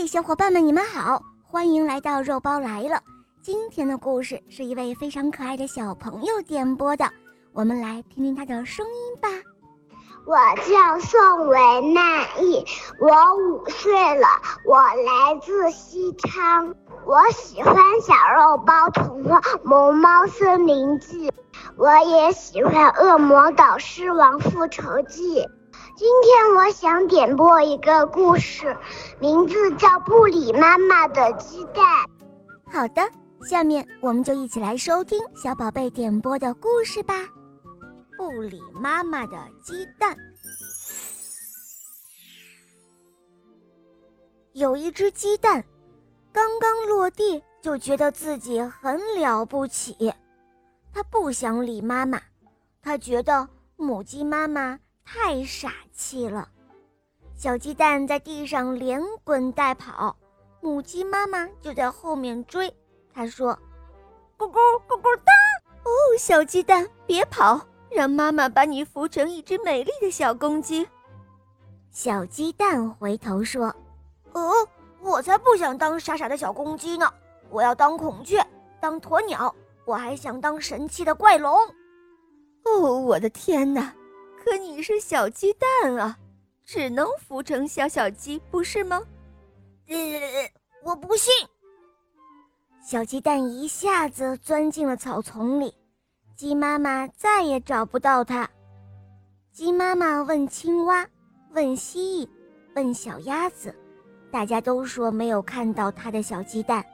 嘿，小伙伴们，你们好，欢迎来到肉包来了。今天的故事是一位非常可爱的小朋友点播的，我们来听听他的声音吧。我叫宋维曼义，我五岁了，我来自西昌，我喜欢小肉包童话《萌猫森林记》，我也喜欢《恶魔岛狮王复仇记》。今天我想点播一个故事，名字叫《布里妈妈的鸡蛋》。好的，下面我们就一起来收听小宝贝点播的故事吧。布里妈妈的鸡蛋。有一只鸡蛋，刚刚落地就觉得自己很了不起，它不想理妈妈，它觉得母鸡妈妈。太傻气了！小鸡蛋在地上连滚带跑，母鸡妈妈就在后面追。它说：“咕咕咕咕哒！哦，小鸡蛋，别跑，让妈妈把你孵成一只美丽的小公鸡。”小鸡蛋回头说：“哦，我才不想当傻傻的小公鸡呢！我要当孔雀，当鸵鸟，我还想当神气的怪龙。”哦，我的天哪！可你是小鸡蛋啊，只能孵成小小鸡，不是吗？呃，我不信。小鸡蛋一下子钻进了草丛里，鸡妈妈再也找不到它。鸡妈妈问青蛙，问蜥蜴，问小鸭子，大家都说没有看到它的小鸡蛋。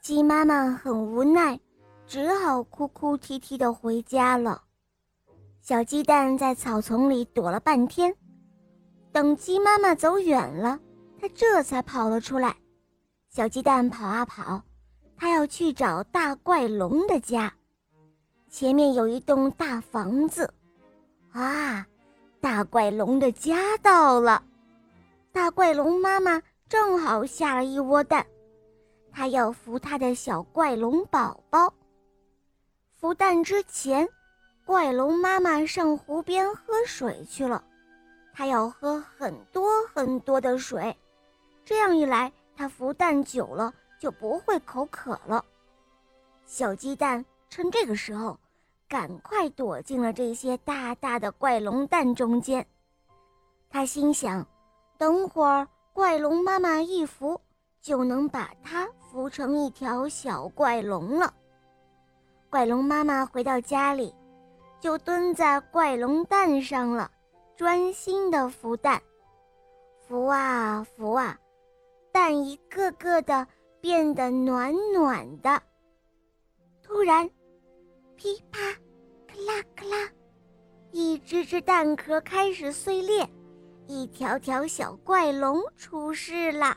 鸡妈妈很无奈，只好哭哭啼啼的回家了。小鸡蛋在草丛里躲了半天，等鸡妈妈走远了，它这才跑了出来。小鸡蛋跑啊跑，它要去找大怪龙的家。前面有一栋大房子，啊，大怪龙的家到了。大怪龙妈妈正好下了一窝蛋，它要孵它的小怪龙宝宝。孵蛋之前。怪龙妈妈上湖边喝水去了，它要喝很多很多的水，这样一来，它孵蛋久了就不会口渴了。小鸡蛋趁这个时候，赶快躲进了这些大大的怪龙蛋中间。它心想，等会儿怪龙妈妈一孵，就能把它孵成一条小怪龙了。怪龙妈妈回到家里。就蹲在怪龙蛋上了，专心的孵蛋，孵啊孵啊，蛋一个个的变得暖暖的。突然，噼啪，咔啦咔啦，一只只蛋壳开始碎裂，一条条小怪龙出世了。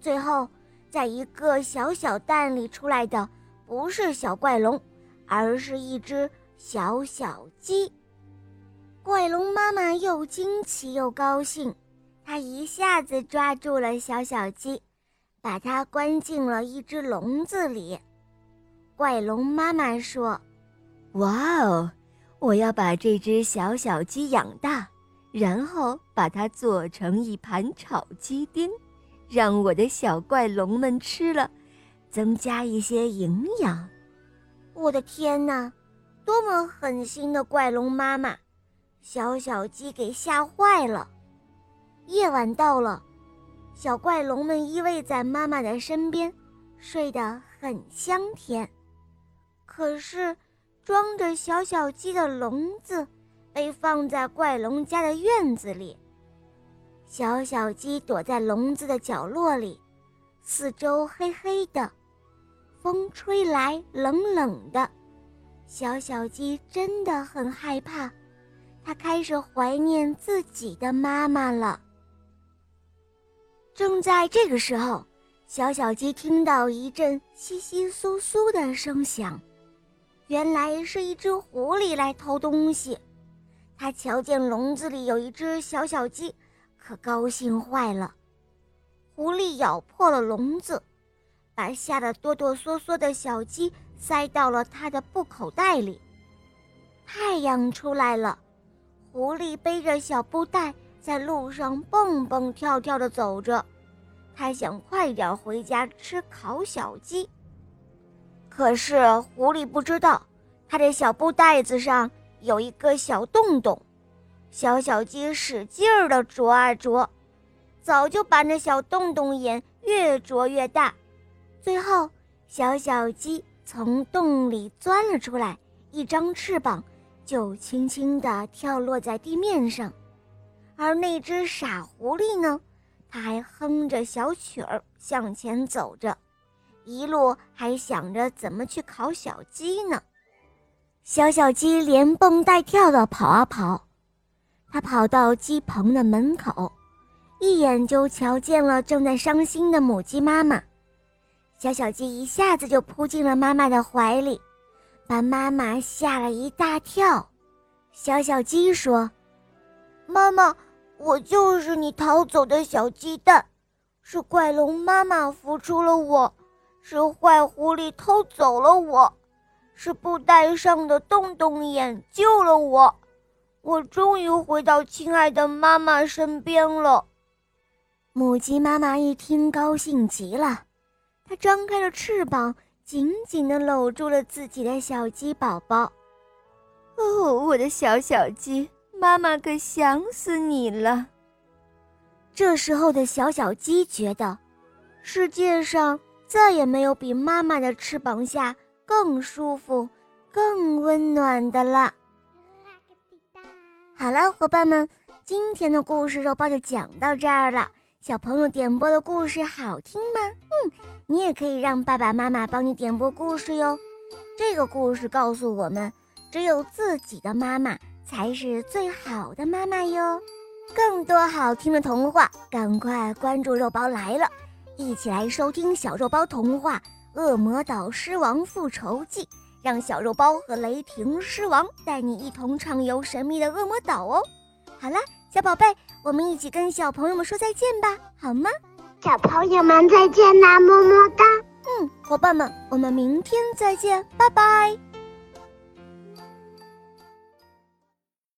最后，在一个小小蛋里出来的不是小怪龙，而是一只。小小鸡，怪龙妈妈又惊奇又高兴，她一下子抓住了小小鸡，把它关进了一只笼子里。怪龙妈妈说：“哇哦，我要把这只小小鸡养大，然后把它做成一盘炒鸡丁，让我的小怪龙们吃了，增加一些营养。”我的天哪！多么狠心的怪龙妈妈，小小鸡给吓坏了。夜晚到了，小怪龙们依偎在妈妈的身边，睡得很香甜。可是，装着小小鸡的笼子被放在怪龙家的院子里，小小鸡躲在笼子的角落里，四周黑黑的，风吹来冷冷的。小小鸡真的很害怕，它开始怀念自己的妈妈了。正在这个时候，小小鸡听到一阵窸窸窣窣的声响，原来是一只狐狸来偷东西。它瞧见笼子里有一只小小鸡，可高兴坏了。狐狸咬破了笼子，把吓得哆哆嗦嗦的小鸡。塞到了他的布口袋里。太阳出来了，狐狸背着小布袋在路上蹦蹦跳跳地走着，他想快点回家吃烤小鸡。可是狐狸不知道，它的小布袋子上有一个小洞洞，小小鸡使劲儿地啄啊啄，早就把那小洞洞眼越啄越大，最后小小鸡从洞里钻了出来，一张翅膀就轻轻地跳落在地面上，而那只傻狐狸呢，它还哼着小曲儿向前走着。一路还想着怎么去烤小鸡呢，小小鸡连蹦带跳的跑啊跑，它跑到鸡棚的门口，一眼就瞧见了正在伤心的母鸡妈妈。小小鸡一下子就扑进了妈妈的怀里，把妈妈吓了一大跳。小小鸡说：“妈妈，我就是你逃走的小鸡蛋，是怪龙妈妈孵出了我。”是坏狐狸偷走了我，是布袋上的洞洞眼救了我，我终于回到亲爱的妈妈身边了。母鸡妈妈一听，高兴极了，张开了翅膀，紧紧地搂住了自己的小鸡宝宝。哦，我的小小鸡，妈妈可想死你了。这时候的小小鸡觉得，世界上。再也没有比妈妈的翅膀下更舒服、更温暖的了。好了，伙伴们，今天的故事肉包就讲到这儿了。小朋友点播的故事好听吗？嗯，你也可以让爸爸妈妈帮你点播故事哟。这个故事告诉我们，只有自己的妈妈才是最好的妈妈哟。更多好听的童话，赶快关注肉包来了。一起来收听小肉包童话《恶魔岛狮王复仇记》，让小肉包和雷霆狮王带你一同畅游神秘的恶魔岛哦！好了，小宝贝，我们一起跟小朋友们说再见吧，好吗？小朋友们再见啦，么么哒！嗯，伙伴们，我们明天再见，拜拜。